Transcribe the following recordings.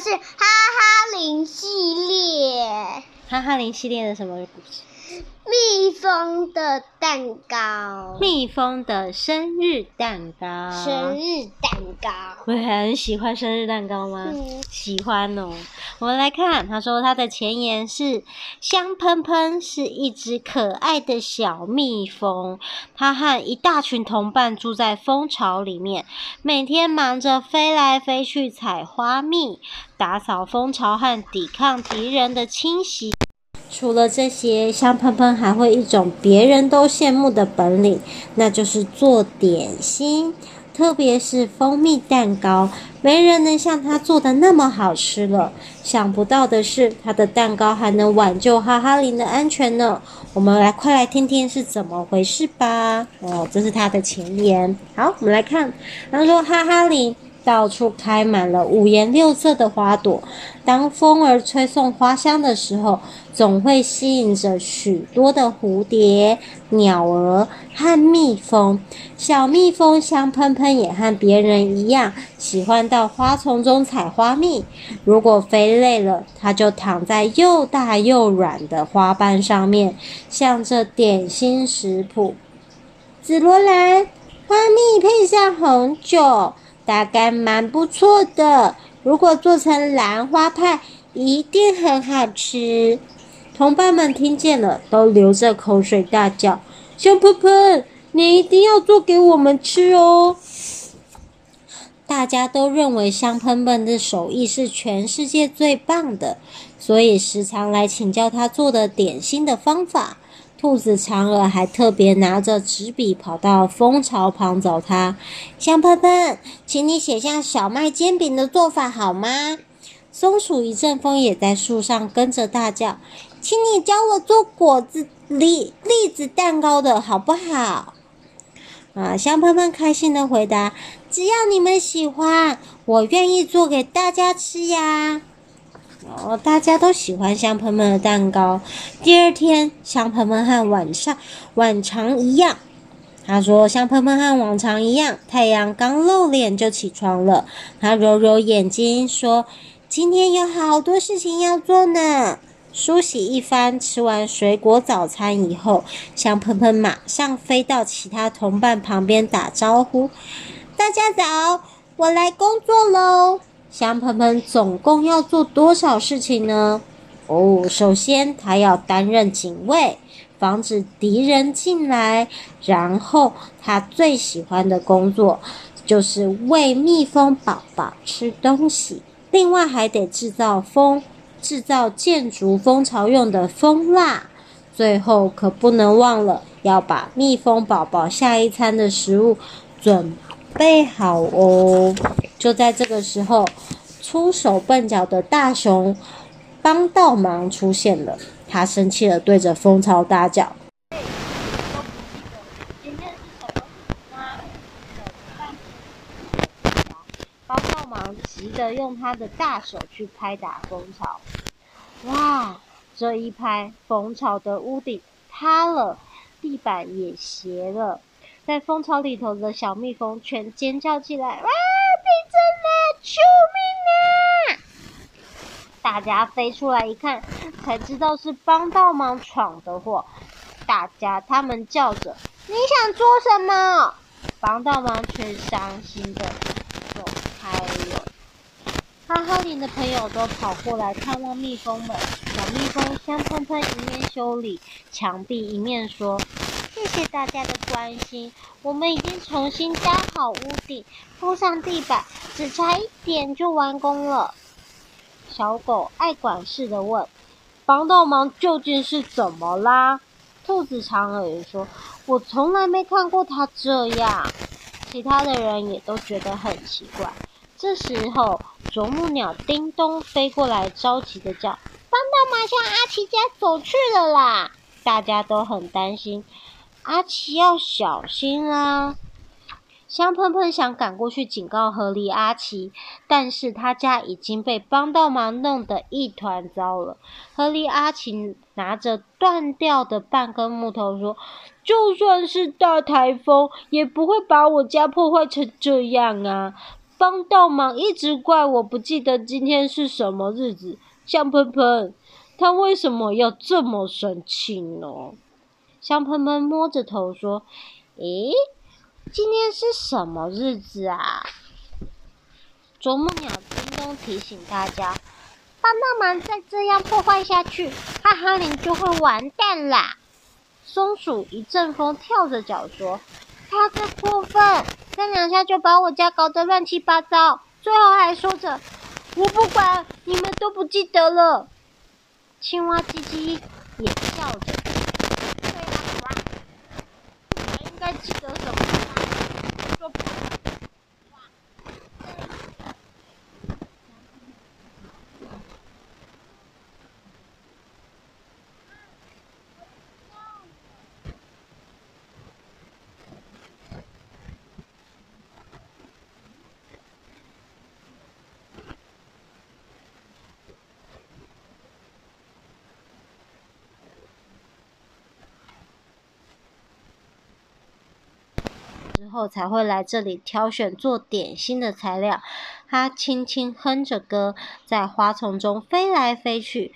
是哈哈林系列。哈哈林系列的什么故事？蜜蜂的蛋糕，蜜蜂的生日蛋糕，生日蛋糕。我很喜欢生日蛋糕吗？嗯，喜欢哦。我们来看，他说他的前言是：香喷喷是一只可爱的小蜜蜂，它和一大群同伴住在蜂巢里面，每天忙着飞来飞去采花蜜，打扫蜂巢和抵抗敌人的侵袭。除了这些，香喷喷还会一种别人都羡慕的本领，那就是做点心，特别是蜂蜜蛋糕，没人能像他做的那么好吃了。想不到的是，他的蛋糕还能挽救哈哈林的安全呢。我们来快来听听是怎么回事吧。哦，这是他的前言。好，我们来看，他说哈哈林。到处开满了五颜六色的花朵，当风儿吹送花香的时候，总会吸引着许多的蝴蝶、鸟儿和蜜蜂。小蜜蜂香喷喷也和别人一样，喜欢到花丛中采花蜜。如果飞累了，它就躺在又大又软的花瓣上面，向着点心食谱。紫罗兰花蜜配上红酒。大概蛮不错的，如果做成兰花派，一定很好吃。同伴们听见了，都流着口水大叫：“香喷喷，你一定要做给我们吃哦！”大家都认为香喷喷的手艺是全世界最棒的，所以时常来请教他做的点心的方法。兔子嫦娥还特别拿着纸笔跑到蜂巢旁找他。香喷喷，请你写下小麦煎饼的做法好吗？松鼠一阵风也在树上跟着大叫：“请你教我做果子栗栗子蛋糕的好不好？”啊，香喷喷开心地回答：“只要你们喜欢，我愿意做给大家吃呀。”哦，大家都喜欢香喷喷的蛋糕。第二天，香喷喷和晚上往常一样。他说：“香喷喷和往常一样，太阳刚露脸就起床了。他揉揉眼睛说：‘今天有好多事情要做呢。’梳洗一番，吃完水果早餐以后，香喷喷马上飞到其他同伴旁边打招呼：‘大家早，我来工作喽。’”香喷喷总共要做多少事情呢？哦，首先他要担任警卫，防止敌人进来。然后他最喜欢的工作就是喂蜜蜂宝宝吃东西。另外还得制造蜂，制造建筑蜂巢用的蜂蜡。最后可不能忘了要把蜜蜂宝宝下一餐的食物准备好哦。就在这个时候，粗手笨脚的大熊帮倒忙出现了。他生气地对着蜂巢大叫：“帮倒忙急得用他的大手去拍打蜂巢。哇！这一拍，蜂巢的屋顶塌了，地板也斜了。在蜂巢里头的小蜜蜂全尖叫起来：“哇！”地震了！救命啊！大家飞出来一看，才知道是帮倒忙闯的祸。大家他们叫着：“你想做什么？”帮倒忙却伤心的走开了。哈哈林的朋友都跑过来看望蜜蜂们。小蜜蜂香喷喷一面修理墙壁，一面说。谢谢大家的关心，我们已经重新搭好屋顶，铺上地板，只差一点就完工了。小狗爱管事的问：“帮倒忙究竟是怎么啦？”兔子长耳也说：“我从来没看过他这样。”其他的人也都觉得很奇怪。这时候，啄木鸟叮咚飞过来，着急的叫：“帮倒忙向阿奇家走去了啦！”大家都很担心。阿奇要小心啦！香喷喷想赶过去警告河狸阿奇，但是他家已经被帮倒忙弄得一团糟了。河狸阿奇拿着断掉的半根木头说：“就算是大台风，也不会把我家破坏成这样啊！”帮倒忙，一直怪我不记得今天是什么日子。香喷喷，他为什么要这么生气呢？香喷喷摸着头说：“诶，今天是什么日子啊？”啄木鸟叮咚提醒大家：“帮帮忙，再这样破坏下去，哈哈林就会完蛋啦。”松鼠一阵风跳着脚说：“他真过分，三两下就把我家搞得乱七八糟，最后还说着‘我不管，你们都不记得了’。”青蛙唧唧也笑着：“对啊，你们应该记得什么吧？说。”之后才会来这里挑选做点心的材料。他轻轻哼着歌，在花丛中飞来飞去，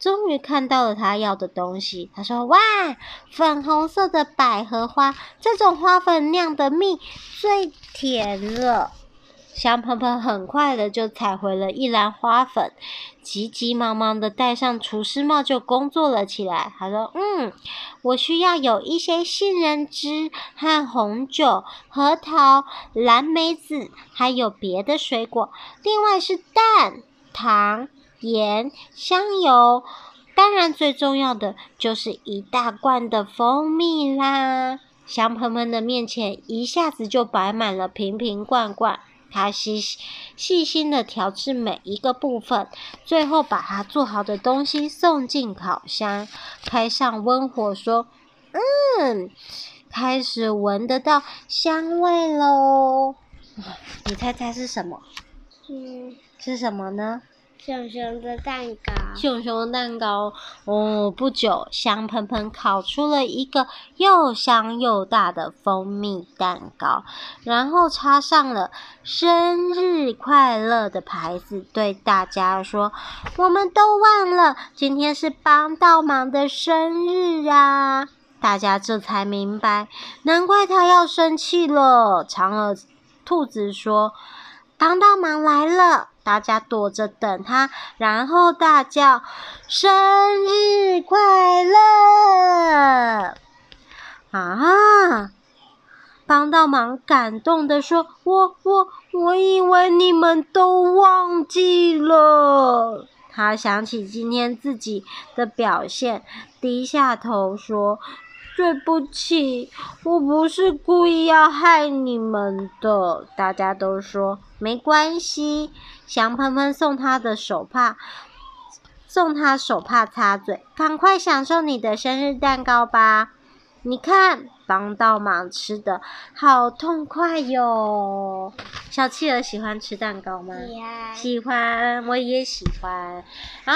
终于看到了他要的东西。他说：“哇，粉红色的百合花，这种花粉酿的蜜最甜了。”香喷喷很快的就采回了一篮花粉，急急忙忙的戴上厨师帽就工作了起来。他说：“嗯，我需要有一些杏仁汁和红酒、核桃、蓝莓子，还有别的水果。另外是蛋、糖、盐、香油，当然最重要的就是一大罐的蜂蜜啦！”香喷喷的面前一下子就摆满了瓶瓶罐罐。他细细心的调制每一个部分，最后把他做好的东西送进烤箱，开上温火，说：“嗯，开始闻得到香味喽。”你猜猜是什么？嗯，是什么呢？熊熊的蛋糕，熊熊的蛋糕哦！不久，香喷喷烤出了一个又香又大的蜂蜜蛋糕，然后插上了“生日快乐”的牌子，对大家说：“我们都忘了，今天是帮倒忙的生日啊！”大家这才明白，难怪他要生气了。长耳兔子说：“帮倒忙来了。”大家躲着等他，然后大叫：“生日快乐！”啊！帮倒忙感动地说：“我我我以为你们都忘记了。”他想起今天自己的表现，低下头说。对不起，我不是故意要害你们的。大家都说没关系。香喷喷送他的手帕，送他手帕擦嘴。赶快享受你的生日蛋糕吧！你看，帮倒忙吃的好痛快哟。小企鹅喜欢吃蛋糕吗？喜欢，我也喜欢。好。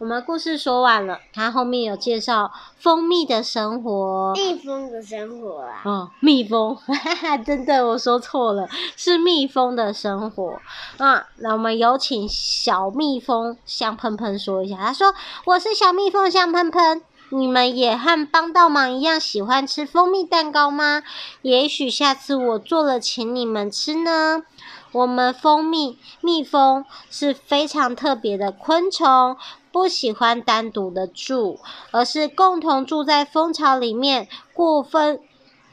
我们故事说完了，它后面有介绍蜂蜜的生活，蜜蜂的生活啊。哦，蜜蜂，哈哈，真的我说错了，是蜜蜂的生活。啊，那我们有请小蜜蜂香喷喷说一下。他说：“我是小蜜蜂香喷喷，你们也和帮倒忙一样喜欢吃蜂蜜蛋糕吗？也许下次我做了，请你们吃呢。我们蜂蜜蜜蜂是非常特别的昆虫。”不喜欢单独的住，而是共同住在蜂巢里面，过分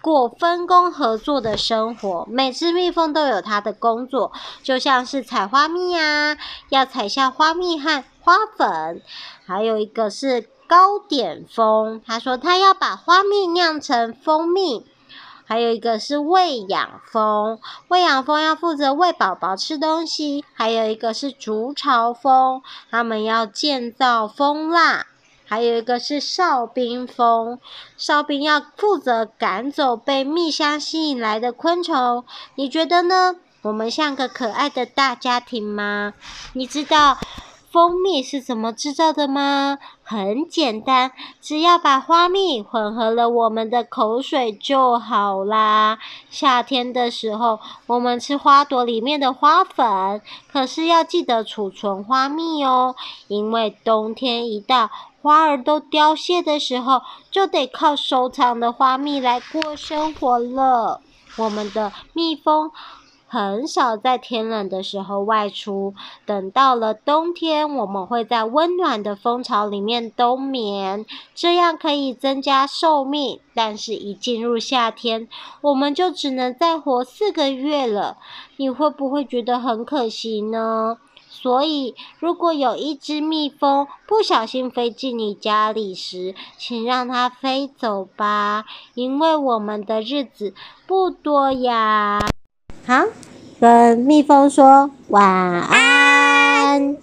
过分工合作的生活。每只蜜蜂都有它的工作，就像是采花蜜啊，要采下花蜜和花粉。还有一个是糕点蜂，他说他要把花蜜酿成蜂蜜。还有一个是喂养蜂，喂养蜂要负责喂宝宝吃东西。还有一个是筑巢蜂，他们要建造蜂蜡。还有一个是哨兵蜂，哨兵要负责赶走被蜜香吸引来的昆虫。你觉得呢？我们像个可爱的大家庭吗？你知道蜂蜜是怎么制造的吗？很简单，只要把花蜜混合了我们的口水就好啦。夏天的时候，我们吃花朵里面的花粉，可是要记得储存花蜜哦，因为冬天一到，花儿都凋谢的时候，就得靠收藏的花蜜来过生活了。我们的蜜蜂。很少在天冷的时候外出，等到了冬天，我们会在温暖的蜂巢里面冬眠，这样可以增加寿命。但是，一进入夏天，我们就只能再活四个月了。你会不会觉得很可惜呢？所以，如果有一只蜜蜂不小心飞进你家里时，请让它飞走吧，因为我们的日子不多呀。好。跟蜜蜂说晚安。